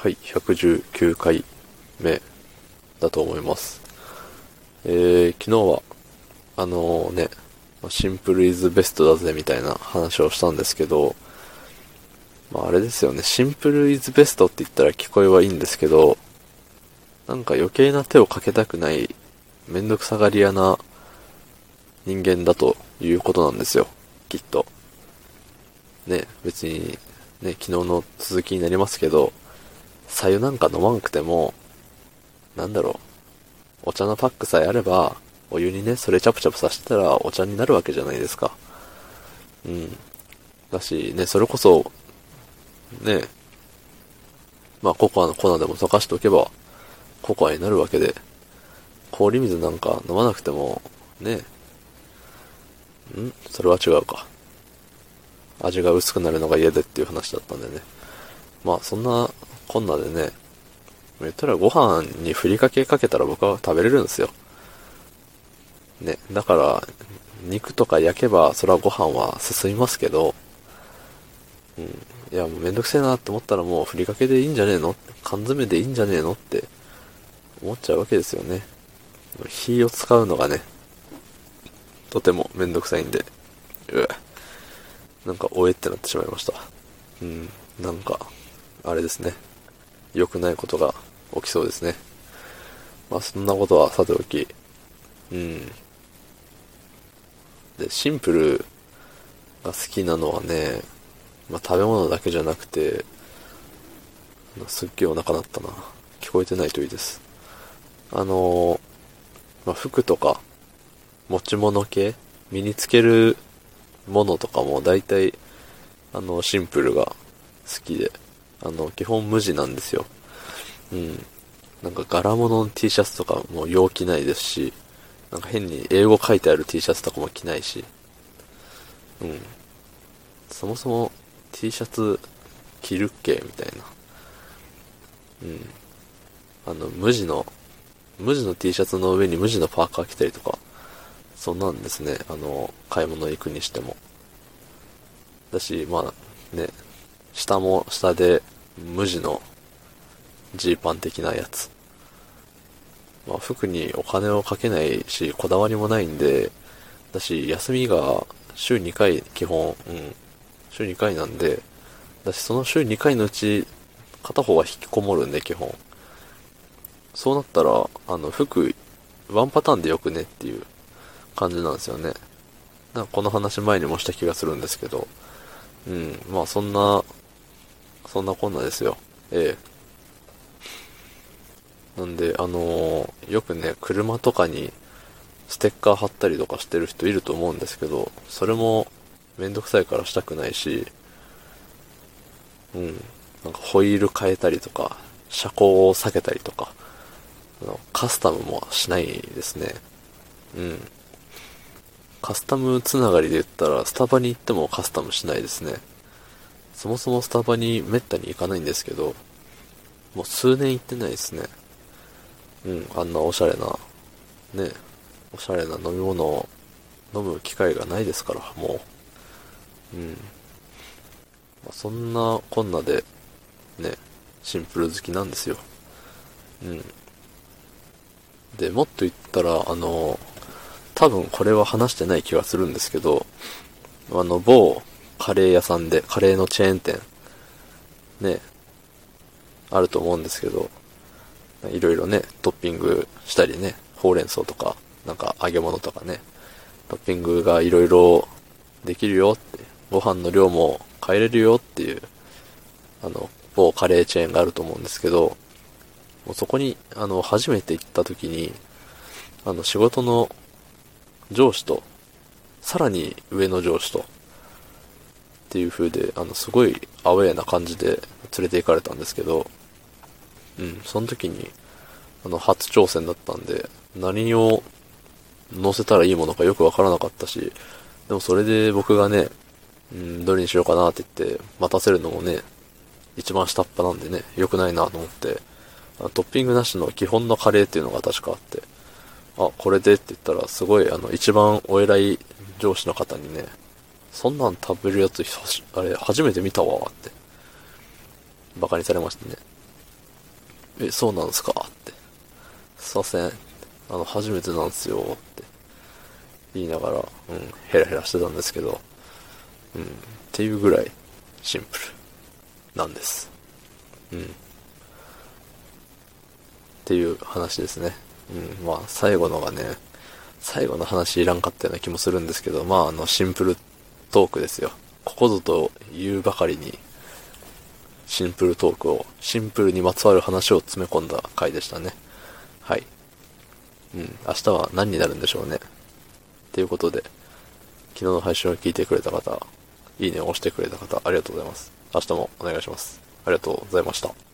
はい、119回目だと思います。えー、昨日は、あのね、シンプルイズベストだぜみたいな話をしたんですけど、まああれですよね、シンプルイズベストって言ったら聞こえはいいんですけど、なんか余計な手をかけたくない、めんどくさがり屋な人間だということなんですよ、きっと。ね、別に、ね、昨日の続きになりますけど、左右なんか飲まんくても、なんだろう、お茶のパックさえあれば、お湯にね、それチャプチャプさせたらお茶になるわけじゃないですか。うん。だし、ね、それこそ、ね、まあココアの粉でも溶かしておけば、ココアになるわけで、氷水なんか飲まなくても、ね、ん？それは違うか。味が薄くなるのが嫌でっていう話だったんでね。まあそんなこんなでね、言ったらご飯にふりかけかけたら僕は食べれるんですよ。ね、だから、肉とか焼けば、それはご飯は進みますけど、うん、いや、もうめんどくせえなって思ったらもうふりかけでいいんじゃねえの？缶詰でいいんじゃねえの？って思っちゃうわけですよね。火を使うのがね、とてもめんどくさいんで、うわなんか、おえってなってしまいました。うん、なんか、あれですね。良くないことが起きそうですね。まあそんなことはさておき、うん。で、シンプルが好きなのはね、まあ食べ物だけじゃなくて、すっげえお腹鳴ったな。聞こえてないといいです。あのまあ服とか、持ち物系、身につけるものとかも大体、あの、シンプルが好きで、あの、基本無地なんですよ。うん。なんか柄物の T シャツとかも陽気ないですし、なんか変に英語書いてある T シャツとかも着ないし、うん。そもそも T シャツ着るっけみたいな。うん。あの、無地の、無地の T シャツの上に無地のパーカー着たりとか、そんなんですね。あの、買い物行くにしても。だし、まあ、ね、下も下で無地のジーパン的なやつ。まあ、服にお金をかけないし、こだわりもないんで、だし、休みが週2回、基本、うん、週2回なんで、だし、その週2回のうち、片方は引きこもるんで、基本。そうなったら、あの、服、ワンパターンでよくねっていう感じなんですよね。なんかこの話前にもした気がするんですけど、うん、まあそんな、そんなこんなですよ。ええ。なんで、あのーよくね、車とかにステッカー貼ったりとかしてる人いると思うんですけど、それもめんどくさいからしたくないし、うん、なんかホイール変えたりとか、車高を下げたりとか、あのカスタムもしないですね。うん。カスタムつながりで言ったら、スタバに行ってもカスタムしないですね。そもそもスタバにめったに行かないんですけど、もう数年行ってないですね。うん、あんなおしゃれな、ね、おしゃれな飲み物を飲む機会がないですから、もう。うん。まあ、そんなこんなで、ね、シンプル好きなんですよ。うん。で、もっと言ったら、あの、多分これは話してない気がするんですけど、あの、某カレー屋さんで、カレーのチェーン店、ね、あると思うんですけど、いろいろね、トッピングしたりね、ほうれん草とか、なんか揚げ物とかね、トッピングがいろいろできるよって、ご飯の量も変えれるよっていう、あの、某カレーチェーンがあると思うんですけど、もうそこに、あの、初めて行った時に、あの、仕事の上司と、さらに上の上司と、っていう風で、あの、すごいアウェーな感じで連れて行かれたんですけど、うん、その時に、あの、初挑戦だったんで、何を乗せたらいいものかよくわからなかったし、でもそれで僕がね、うん、どれにしようかなって言って、待たせるのもね、一番下っ端なんでね、良くないなと思って、トッピングなしの基本のカレーっていうのが確かあって、あ、これでって言ったら、すごい、あの、一番お偉い上司の方にね、そんなん食べるやつ、あれ、初めて見たわ、って、馬鹿にされましたね。え、そうなんですか？って。すいません。あの、初めてなんですよ。って言いながら、うん、ヘラヘラしてたんですけど、うん、っていうぐらいシンプルなんです。うん。っていう話ですね。うん、まあ、最後のがね、最後の話いらんかったような気もするんですけど、まあ、あの、シンプルトークですよ。ここぞと言うばかりに、シンプルトークを、シンプルにまつわる話を詰め込んだ回でしたね。はい。うん、明日は何になるんでしょうね。ということで、昨日の配信を聞いてくれた方、いいねを押してくれた方、ありがとうございます。明日もお願いします。ありがとうございました。